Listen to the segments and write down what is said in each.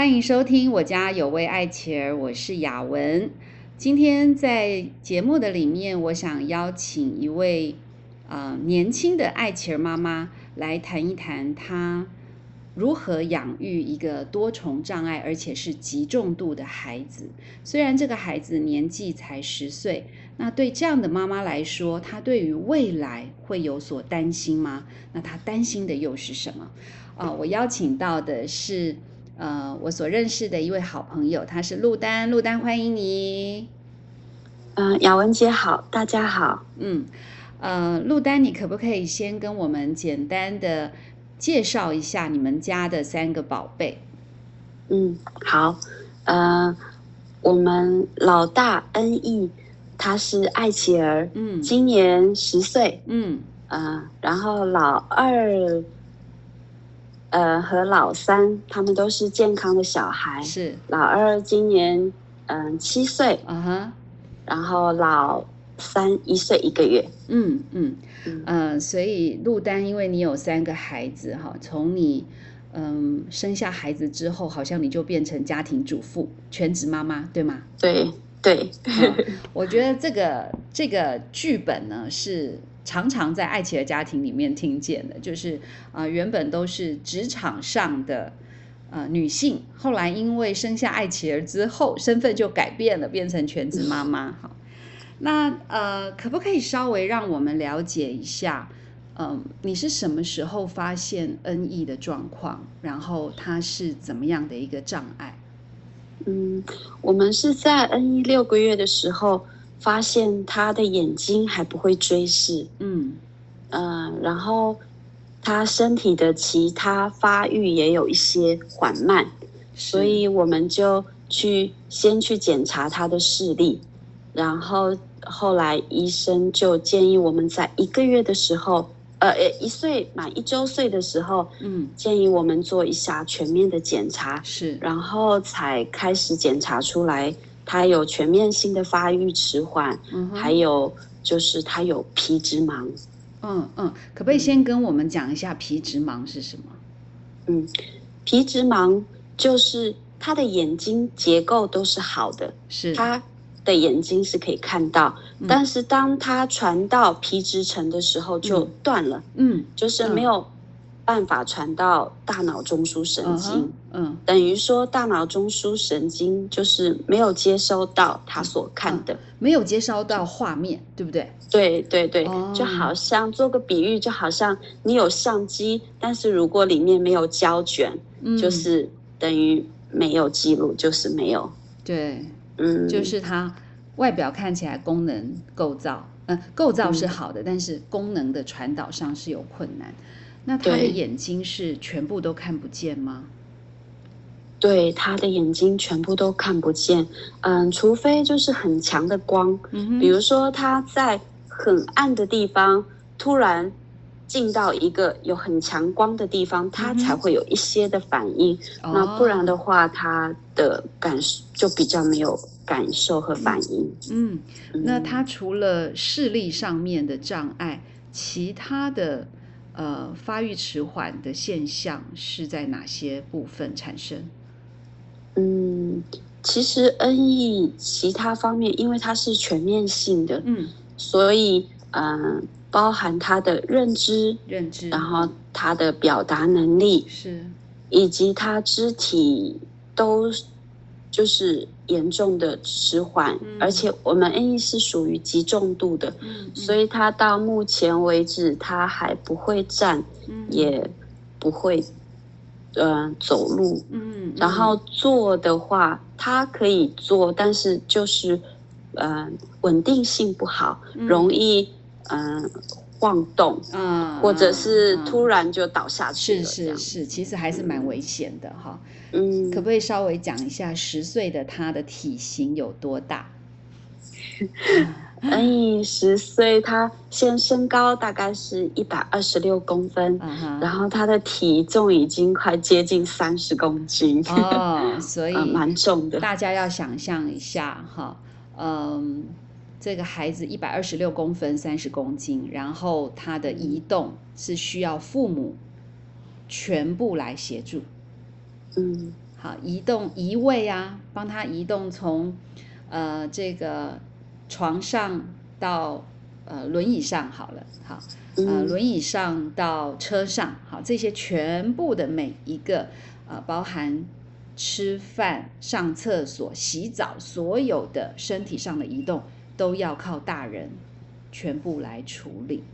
欢迎收听我家有位爱妻儿，我是雅文。今天在节目的里面，我想邀请一位呃年轻的爱妻儿妈妈来谈一谈她如何养育一个多重障碍而且是极重度的孩子。虽然这个孩子年纪才十岁，那对这样的妈妈来说，她对于未来会有所担心吗？那她担心的又是什么？啊、我邀请到的是。呃，我所认识的一位好朋友，他是陆丹，陆丹欢迎你。嗯、雅文姐好，大家好。嗯，呃，陆丹，你可不可以先跟我们简单的介绍一下你们家的三个宝贝？嗯，好。呃，我们老大恩义，他是爱妻儿，嗯今年十岁。嗯呃，然后老二，呃和老三，他们都是健康的小孩。是，老二今年嗯、七岁，啊哈，然后老三一岁一个月。嗯嗯嗯呃，所以陆丹，因为你有三个孩子哈，从你嗯生下孩子之后，好像你就变成家庭主妇、全职妈妈，对吗？对对，嗯我觉得这个这个剧本呢是常常在爱琪儿家庭里面听见的，就是呃原本都是职场上的呃女性，后来因为生下爱妻儿之后，身份就改变了，变成全职妈妈。好，那呃可不可以稍微让我们了解一下？嗯，你是什么时候发现 NE 的状况？然后它是怎么样的一个障碍？嗯，我们是在 NE 六个月的时候发现他的眼睛还不会追视，嗯。嗯、然后他身体的其他发育也有一些缓慢，所以我们就去先去检查他的视力，然后后来医生就建议我们在一个月的时候，呃，呃一岁满一周岁的时候，嗯。建议我们做一下全面的检查，是。然后才开始检查出来，他有全面性的发育迟缓，嗯还有就是他有皮质盲。嗯嗯，可不可以先跟我们讲一下皮质盲是什么？嗯，皮质盲就是他的眼睛结构都是好的，是。他的眼睛是可以看到，嗯。但是当他传到皮质层的时候就嗯。断了，嗯就是没有办法传到大脑中枢神经。嗯等于说，大脑中枢神经就是没有接收到他所看的，没有接收到画面，对不对？对对对，哦。就好像做个比喻，就好像你有相机，但是如果里面没有胶卷，嗯，就是等于没有记录，就是没有，对，嗯，就是它外表看起来功能构造，嗯、构造是嗯。好的，但是功能的传导上是有困难。那他的眼睛是全部都看不见吗？对他的眼睛全部都看不见，嗯，除非就是很强的光，嗯，比如说他在很暗的地方突然进到一个有很强光的地方，他才会有一些的反应。那不然的哦，话，他的感受就比较没有感受和反应。嗯，那嗯。他除了视力上面的障碍，其他的呃发育迟缓的现象是在哪些部分产生？嗯，其实 NE 其他方面，因为它是全面性的，嗯，所以嗯、呃包含他的认知，认知，然后他的表达能力，是。以及他肢体都就是严重的迟缓，嗯。而且我们 N E 是属于极重度的，嗯，所以他到目前为止他还不会站，嗯。也不会呃走路，嗯，然后坐的话他可以坐，但是就是呃稳定性不好，嗯。容易嗯、呃晃动，啊，或者是嗯突然就倒下去是是是，其实还是蛮危险的哈。嗯，可不可以稍微讲一下十岁的他的体型有多大？哎十岁，他现身高大概是一百二十六公分，然后他的体重已经快接近三十公斤，哦，所以 呃蛮重的。大家要想象一下哈，嗯，这个孩子一百二十六公分，三十公斤，然后他的移动是需要父母全部来协助。嗯，好移动移位啊，帮他移动从呃这个床上到呃轮椅上好了，好呃嗯轮椅上到车上，好这些全部的每一个呃包含吃饭、上厕所、洗澡，所有的身体上的移动都要靠大人全部来处理。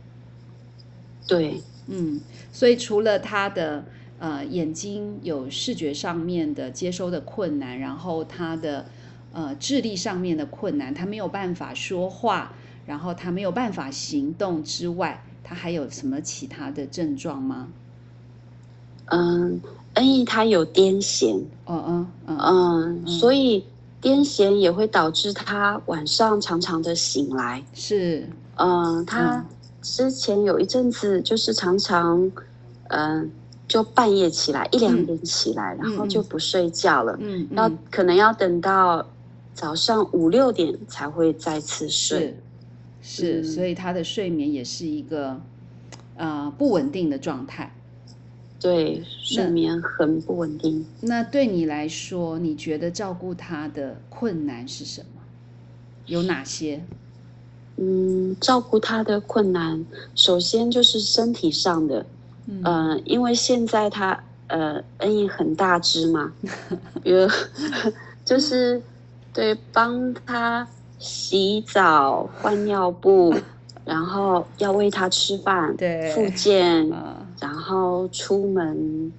对，嗯，所以除了他的呃眼睛有视觉上面的接收的困难，然后他的呃智力上面的困难，他没有办法说话，然后他没有办法行动之外，他还有什么其他的症状吗？嗯，恩义他有癫痫，嗯嗯，嗯所以癫痫也会导致他晚上常常的醒来。是嗯，他嗯之前有一阵子就是常常，嗯，就半夜起来一两点起来，然后就不睡觉了，嗯要嗯可能要等到早上五六点才会再次睡。是是，嗯所以他的睡眠也是一个呃不稳定的状态。对，睡眠很不稳定。那对你来说，你觉得照顾他的困难是什么？有哪些？嗯，照顾他的困难，首先就是身体上的，嗯呃，因为现在他呃恩义很大只嘛，比如 就是对帮他洗澡、换尿布，然后要喂他吃饭、对复健，啊，然后出门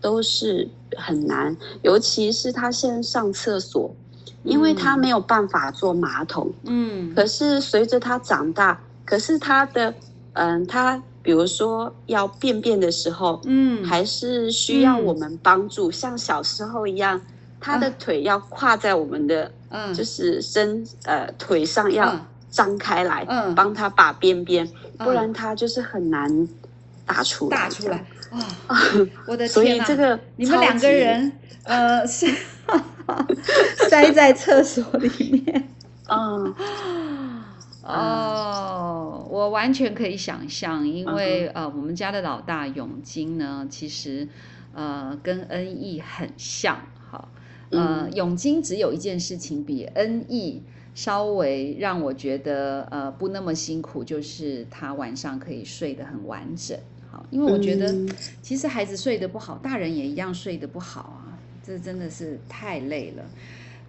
都是很难，尤其是他先上厕所，因为他嗯没有办法坐马桶。嗯，可是随着他长大，可是他的，嗯，他比如说要便便的时候，嗯，还是需要嗯我们帮助，像小时候一样，他的啊腿要跨在我们的，嗯，就是身呃腿上要嗯张开来，嗯。帮他把便便，不嗯然他就是很难打出来，大出来。啊！我的 天哪！以这个你们两个人，呃，是 塞在厕所里面。嗯 哦，我完全可以想象，因嗯为、呃，我们家的老大永金呢，其实呃跟恩义很像，哈，呃，嗯永金只有一件事情比恩义稍微让我觉得呃不那么辛苦，就是他晚上可以睡得很完整，好，因为我觉得嗯其实孩子睡得不好，大人也一样睡得不好啊，这真的是太累了。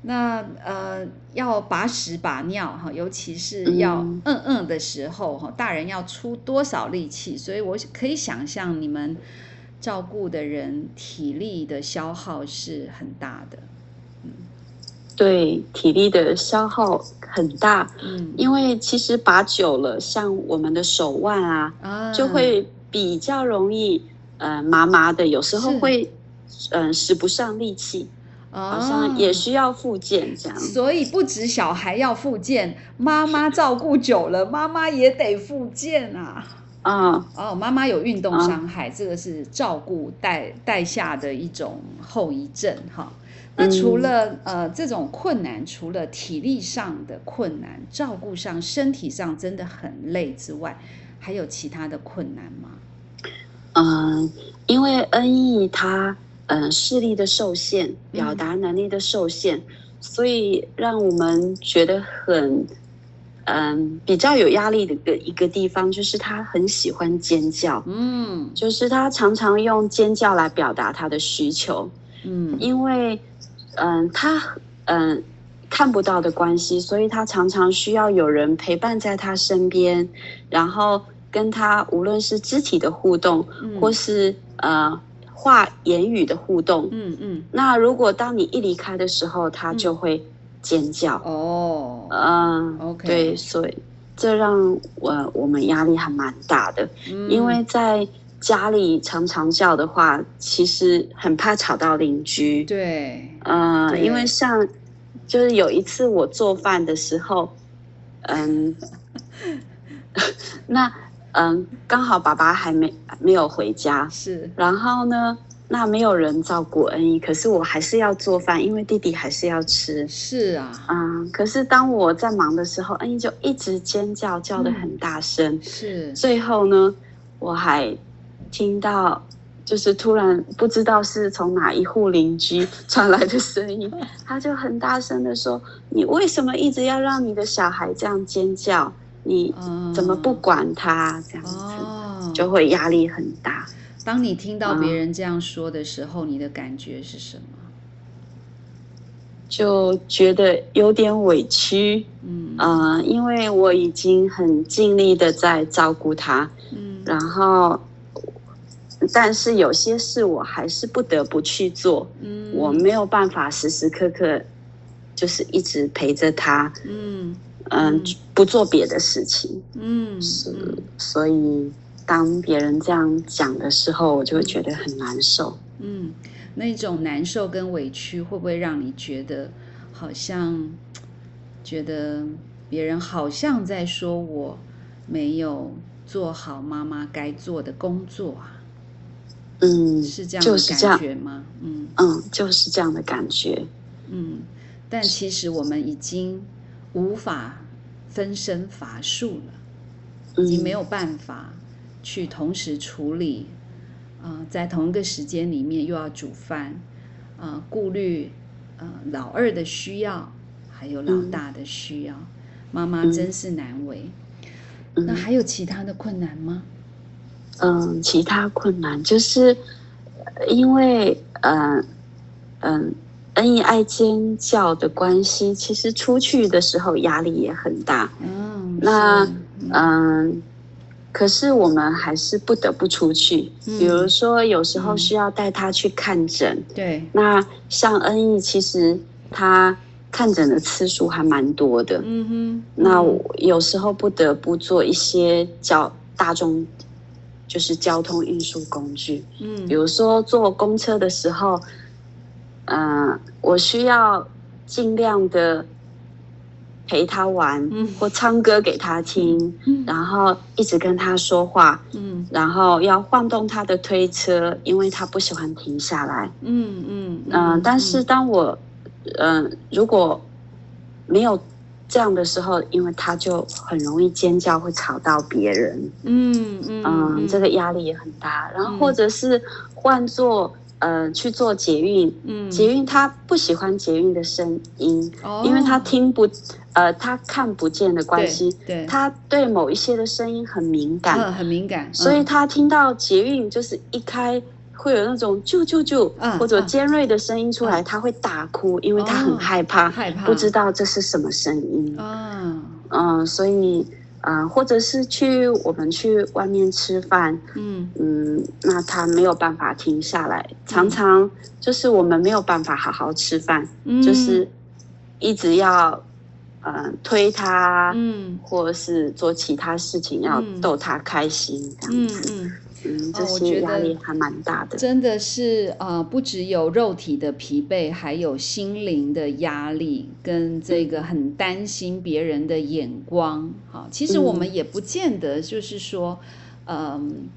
那呃，要把屎把尿哈，尤其是要嗯嗯嗯的时候哈，大人要出多少力气？所以我可以想象你们照顾的人体力的消耗是很大的。嗯对体力的消耗很大，嗯，因为其实把久了，像我们的手腕啊，啊就会比较容易呃麻麻的，有时候会嗯、呃使不上力气，好像哦也需要复健这样。所以不止小孩要复健，妈妈照顾久了，妈妈也得复健啊。啊、哦，妈妈有运动啊伤害，这个是照顾带带下的一种后遗症哈。那除嗯了、呃这种困难，除了体力上的困难，照顾上身体上真的很累之外，还有其他的困难吗？嗯，因为 NE 他嗯、呃视力的受限，表嗯达能力的受限，所以让我们觉得很嗯比较有压力的一个一个地方，就是他很喜欢尖叫，嗯就是他常常用尖叫来表达他的需求，嗯因为嗯他嗯。看不到的关系，所以他常常需要有人陪伴在他身边，然后跟他无论是肢体的互动，嗯。或是呃话言语的互动。嗯嗯。那如果当你一离开的时候，他就会尖叫。哦。嗯、OK 对，所以这让我我们压力还蛮大的，嗯。因为在家里常常叫的话，其实很怕吵到邻居。对。呃、因为像就是有一次我做饭的时候，嗯，那嗯刚好爸爸还没没有回家，是然后呢，那没有人照顾恩义，可是我还是要做饭，因为弟弟还是要吃。是啊嗯，可是当我在忙的时候，恩义就一直尖叫，叫得很大声。是最后呢，我还听到就是突然不知道是从哪一户邻居传来的声音，他就很大声的说：“你为什么一直要让你的小孩这样尖叫？你怎么不管他？这样子就会压力很大。”当你听到别人这样说的时候，你的感觉是什么？就觉得有点委屈，嗯，呃，因为我已经很尽力的在照顾他，嗯，然后，但是有些事我还是不得不去做，嗯，我没有办法时时刻刻就是一直陪着他，嗯嗯，不做别的事情，嗯，是，所以当别人这样讲的时候，我就会觉得很难受，嗯。那种难受跟委屈会不会让你觉得好像觉得别人好像在说我没有做好妈妈该做的工作啊？嗯，是这样的感觉吗？嗯嗯，就是这样的感觉。嗯，但其实我们已经无法分身乏术了，已经没有办法去同时处理。啊，在同一个时间里面又要煮饭，啊，顾虑呃老二的需要，还有老大的需要，妈妈真是难为。那还有其他的困难吗？嗯，其他困难就是因为嗯嗯恩义爱尖叫的关系，其实出去的时候压力也很大。嗯，那嗯。可是我们还是不得不出去，嗯比如说有时候需要带他去看诊。对，那像恩义，其实他看诊的次数还蛮多的。嗯哼，那有时候不得不做一些交大众，就是交通运输工具。嗯，比如说坐公车的时候，嗯，我需要尽量的。陪他玩，或唱歌给他听，然后一直跟他说话，嗯然后要晃动他的推车，因为他不喜欢停下来。嗯嗯嗯。但是当我，嗯，如果没有这样的时候，因为他就很容易尖叫，会吵到别人。嗯嗯嗯，这个压力也很大。然后或者是换做。呃，去做捷运，嗯，捷运他不喜欢捷运的声音，哦，因为他听不，呃，他看不见的关系，对，他对某一些的声音很敏感，嗯，很敏感，所以他听到捷运就是一开会有那种啾啾啾，或者尖锐的声音出来，他会大哭，因为他很害怕，害怕，不知道这是什么声音，嗯，嗯，所以。啊，或者是去我们去外面吃饭，嗯。嗯，那他没有办法停下来，常常就是我们没有办法好好吃饭，就是一直要呃推他，嗯，或者是做其他事情要逗他开心这样子。嗯，这些压力还蛮大的。真的是呃，不只有肉体的疲惫，还有心灵的压力，跟这个很担心别人的眼光。好，其实我们也不见得就是说，嗯，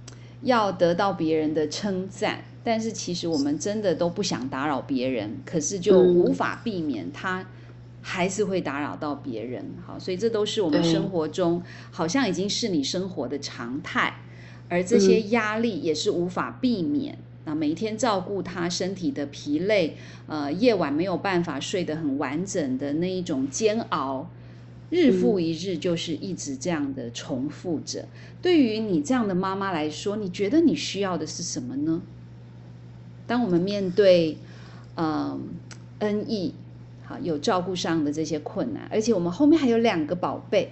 要得到别人的称赞，但是其实我们真的都不想打扰别人，可是就无法避免他还是会打扰到别人。好，所以这都是我们生活中好像已经是你生活的常态。而这些压力也是无法避免。那每天照顾他身体的疲累，呃，夜晚没有办法睡得很完整的那一种煎熬，日复一日就是一直这样的重复着。对于你这样的妈妈来说，你觉得你需要的是什么呢？当我们面对嗯恩义，好有照顾上的这些困难，而且我们后面还有两个宝贝，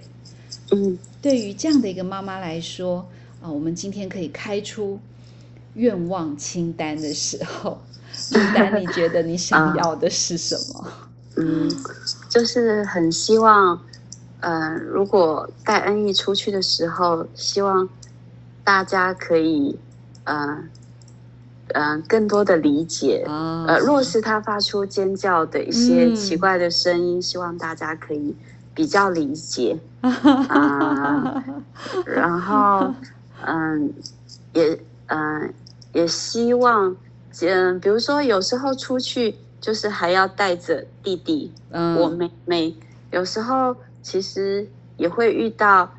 嗯，对于这样的一个妈妈来说。啊，我们今天可以开出愿望清单的时候，清单，你觉得你想要的是什么？嗯，就是很希望，呃，如果带恩义出去的时候，希望大家可以，呃，嗯，更多的理解，呃，若是他发出尖叫的一些奇怪的声音，希望大家可以比较理解，啊，然后。嗯，也嗯也希望，嗯，比如说有时候出去就是还要带着弟弟，嗯，我妹妹，有时候其实也会遇到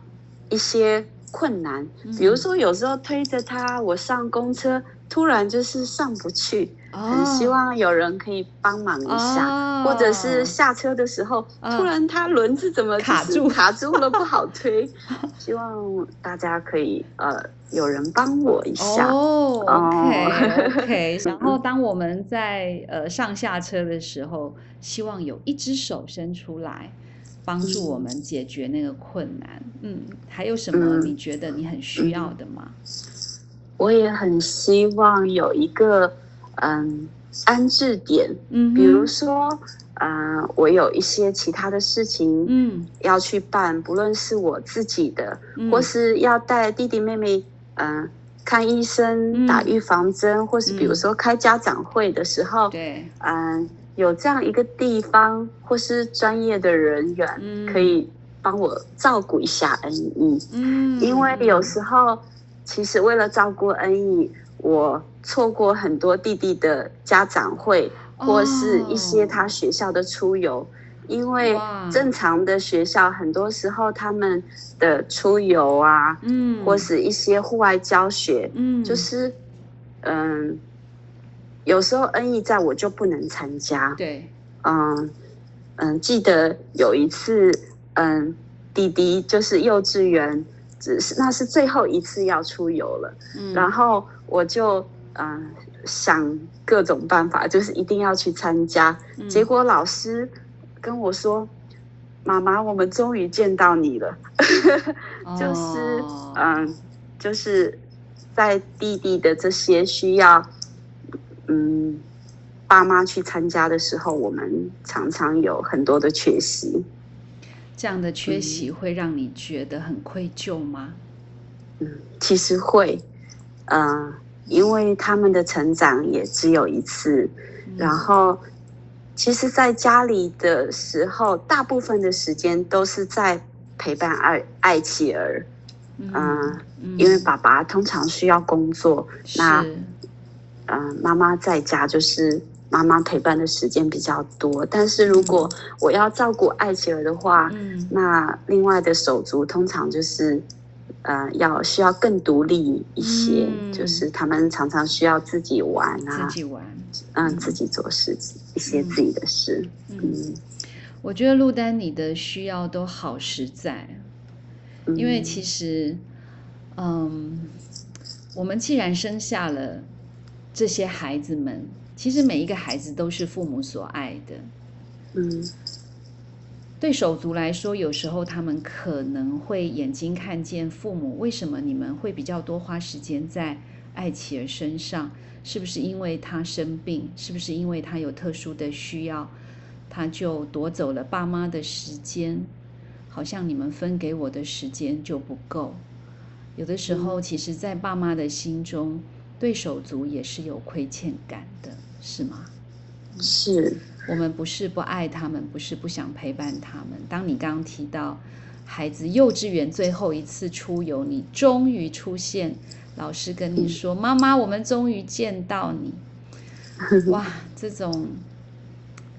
一些困难，比如说有时候推着他，我上公车突然就是上不去，哦很希望有人可以帮忙一下，哦或者是下车的时候，嗯突然它轮子怎么卡住卡住了，不好推。希望大家可以呃有人帮我一下。哦哦，OK OK。然后当我们在呃上下车的时候，希望有一只手伸出来，帮助我们解决那个困难。嗯，还有什么嗯你觉得你很需要的吗？我也很希望有一个嗯安置点，嗯，比如说，呃，我有一些其他的事情嗯。要去办，不论是我自己的，嗯，或是要带弟弟妹妹，嗯、看医生、嗯。打预防针，或是比如嗯说开家长会的时候，对，嗯、有这样一个地方，或是专业的人员嗯。可以帮我照顾一下恩义，嗯，因为有时候其实为了照顾恩义，我错过很多弟弟的家长会，或是一些他学校的出游。因为正常的学校，很多时候他们的出游啊，嗯，或是一些户外教学，嗯，就是，嗯，有时候恩义在我就不能参加，对，嗯嗯，记得有一次，嗯，弟弟就是幼稚园，只是那是最后一次要出游了，嗯，然后我就嗯想各种办法，就是一定要去参加，嗯结果老师跟我说。妈妈，我们终于见到你了。就是哦嗯，就是在弟弟的这些需要，嗯，爸妈去参加的时候，我们常常有很多的缺席。这样的缺嗯。席会让你觉得很愧疚吗？嗯，其实会，嗯、因为他们的成长也只有一次，嗯。然后。其实，在家里的时候，大部分的时间都是在陪伴爱爱妻儿，嗯嗯。因为爸爸通常需要工作，那是。嗯，妈妈在家就是妈妈陪伴的时间比较多。但是如果我要照顾爱琪儿的话，嗯。那另外的手足通常就是，呃，要需要更独立一些，嗯。就是他们常常需要自己玩啊自，己玩。嗯，自己做事，一些自己的事，嗯，嗯，我觉得陆丹你的需要都好实在，嗯因为其实，嗯，我们既然生下了这些孩子们，其实每一个孩子都是父母所爱的。嗯对手足来说，有时候他们可能会眼睛看见父母，为什么你们会比较多花时间在爱妻儿身上？是不是因为他生病？是不是因为他有特殊的需要，他就夺走了爸妈的时间？好像你们分给我的时间就不够。有的时候，其实，在爸妈的心中，对手足也是有亏欠感的，是吗？是，我们不是不爱他们，不是不想陪伴他们。当你刚刚提到孩子幼稚园最后一次出游，你终于出现，老师跟你说：“妈妈，我们终于见到你。” 哇，这种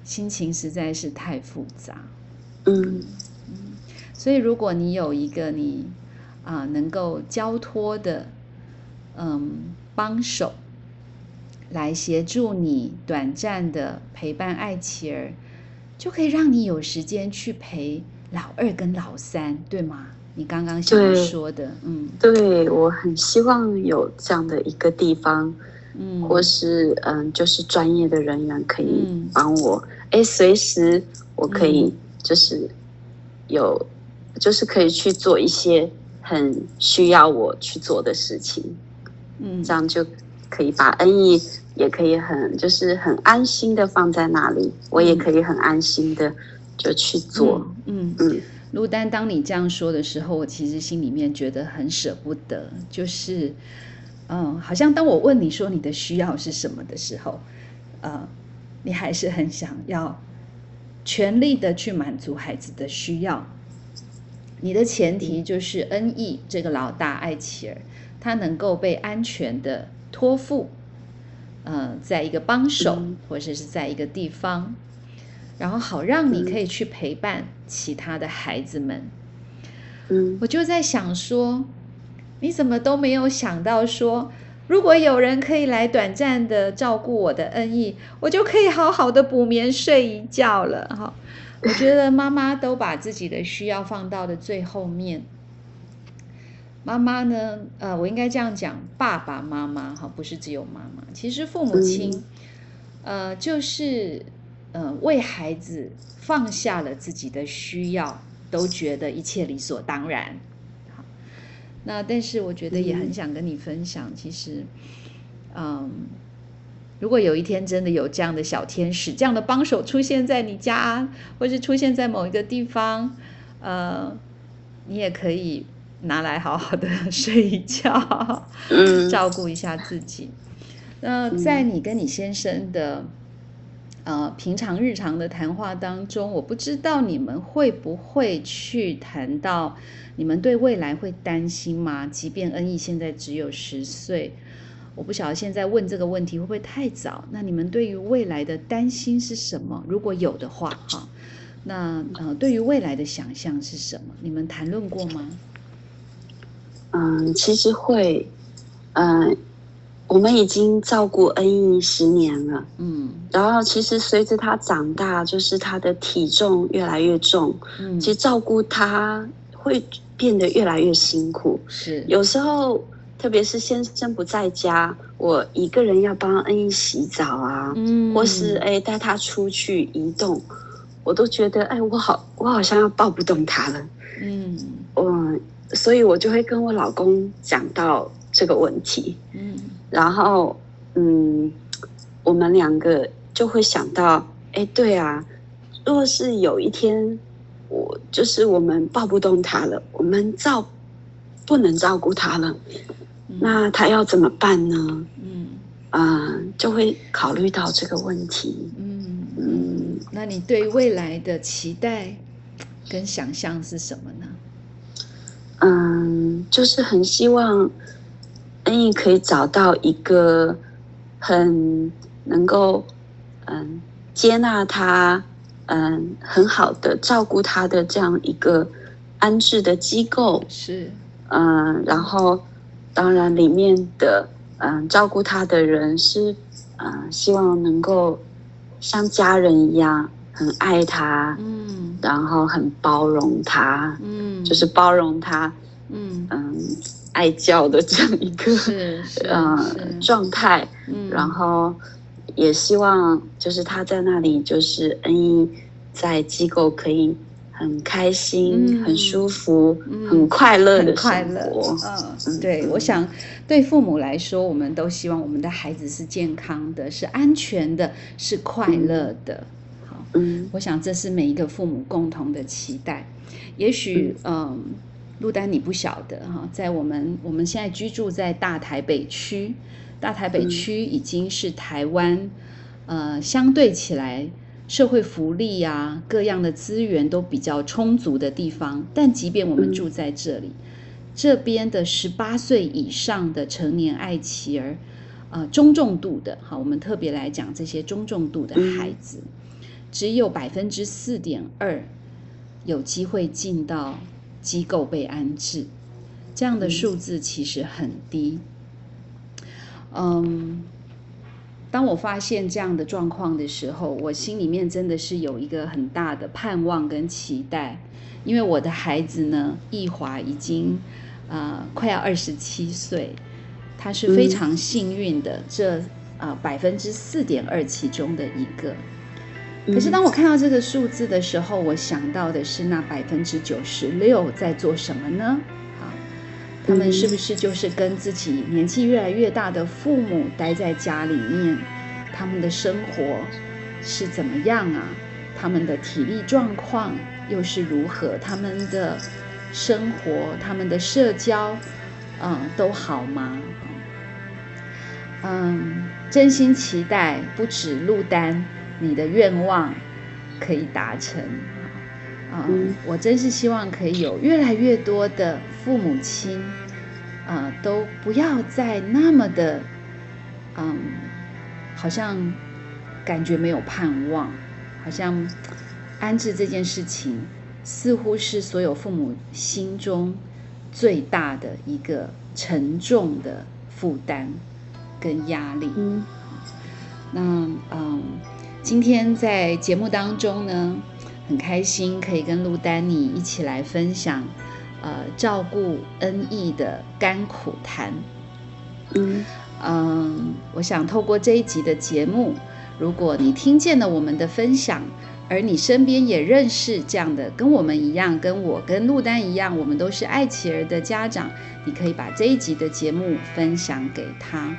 心情实在是太复杂。嗯所以，如果你有一个你啊、能够交托的嗯帮手，来协助你短暂的陪伴爱妻儿，就可以让你有时间去陪老二跟老三，对吗？你刚刚想要说的，嗯。对我很希望有这样的一个地方，嗯，或是嗯，就是专业的人员可以嗯。帮我，哎、随时我可以嗯。就是有，就是可以去做一些很需要我去做的事情，嗯。这样就可以把恩义也可以很就是很安心的放在那里，我也可以很安心的就去做，嗯嗯。嗯陆丹，当你这样说的时候，我其实心里面觉得很舍不得，就是，嗯，好像当我问你说你的需要是什么的时候，呃，你还是很想要全力的去满足孩子的需要。你的前提就是恩义这个老大爱妻儿，他能够被安全的托付，呃，在一个帮手嗯或者是在一个地方，然后好让你可以去陪伴其他的孩子们。嗯我就在想说，你怎么都没有想到说，如果有人可以来短暂的照顾我的恩义，我就可以好好的补眠睡一觉了。哈，我觉得妈妈都把自己的需要放到了最后面。妈妈呢？呃，我应该这样讲，爸爸妈妈哈，不是只有妈妈。其实父母亲，呃，就是呃，为孩子放下了自己的需要，都觉得一切理所当然。好，那但是我觉得也很想跟你分享，其实，嗯，如果有一天真的有这样的小天使、这样的帮手出现在你家，或是出现在某一个地方，呃，你也可以。拿来好好的睡一觉，照顾一下自己。那在你跟你先生的呃平常日常的谈话当中，我不知道你们会不会去谈到你们对未来会担心吗？即便恩义现在只有十岁，我不晓得现在问这个问题会不会太早。那你们对于未来的担心是什么？如果有的话，哈，那呃对于未来的想象是什么？你们谈论过吗？嗯，其实会，嗯，我们已经照顾恩义十年了，嗯，然后其实随着他长大，就是他的体重越来越重，嗯，其实照顾他会变得越来越辛苦，是，有时候特别是先生不在家，我一个人要帮恩义洗澡啊，嗯，或是哎带他出去移动，我都觉得哎我好我好像要抱不动他了，嗯，我。所以我就会跟我老公讲到这个问题，嗯，然后嗯，我们两个就会想到，哎，对啊，若是有一天我就是我们抱不动他了，我们照不能照顾他了，那他要怎么办呢？嗯，啊，就会考虑到这个问题，嗯。嗯，那你对未来的期待跟想象是什么呢？嗯，就是很希望恩义可以找到一个很能够嗯接纳他，嗯很好的照顾他的这样一个安置的机构。是。嗯，然后当然里面的嗯照顾他的人是嗯希望能够像家人一样很爱他嗯。然后很包容他，嗯，就是包容他，嗯。嗯，爱教的这样一个是嗯状态，嗯，然后也希望就是他在那里就是恩义在机构可以很开心、很舒服、很快乐的快乐。嗯，对，我想对父母来说，我们都希望我们的孩子是健康的、是安全的、是快乐的。嗯，我想这是每一个父母共同的期待。也许，嗯，陆丹你不晓得哈，在我们我们现在居住在大台北区，大台北区已经是台湾，呃，相对起来社会福利啊各样的资源都比较充足的地方。但即便我们住在这里，这边的十八岁以上的成年爱妻儿，呃，中重度的，好，我们特别来讲这些中重度的孩子。只有百分之四点二有机会进到机构被安置，这样的数字其实很低。嗯，当我发现这样的状况的时候，我心里面真的是有一个很大的盼望跟期待，因为我的孩子呢，易华已经呃快要二十七岁，他是非常幸运的，这啊百分之四点二其中的一个。可是当我看到这个数字的时候，我想到的是那百分之九十六在做什么呢？好，他们是不是就是跟自己年纪越来越大的父母待在家里面？他们的生活是怎么样啊？他们的体力状况又是如何？他们的生活、他们的社交，嗯，都好吗？嗯，真心期待不止陆丹。你的愿望可以达成啊！我真是希望可以有越来越多的父母亲啊，都不要再那么的嗯，好像感觉没有盼望，好像安置这件事情似乎是所有父母心中最大的一个沉重的负担。跟压力。嗯，那嗯，今天在节目当中呢，很开心可以跟陆丹妮一起来分享，呃，照顾恩义的甘苦谈。嗯嗯，我想透过这一集的节目，如果你听见了我们的分享，而你身边也认识这样的跟我们一样，跟我跟陆丹一样，我们都是爱琪儿的家长，你可以把这一集的节目分享给他，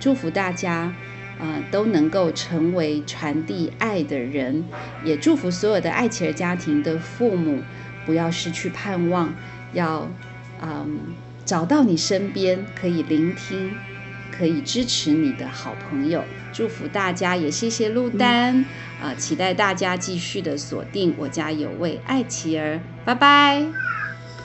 祝福大家，呃，都能够成为传递爱的人，也祝福所有的爱琪儿家庭的父母不要失去盼望，要嗯找到你身边可以聆听。可以支持你的好朋友，祝福大家，也谢谢陆丹，啊、期待大家继续的锁定我家有位爱琪儿，拜拜。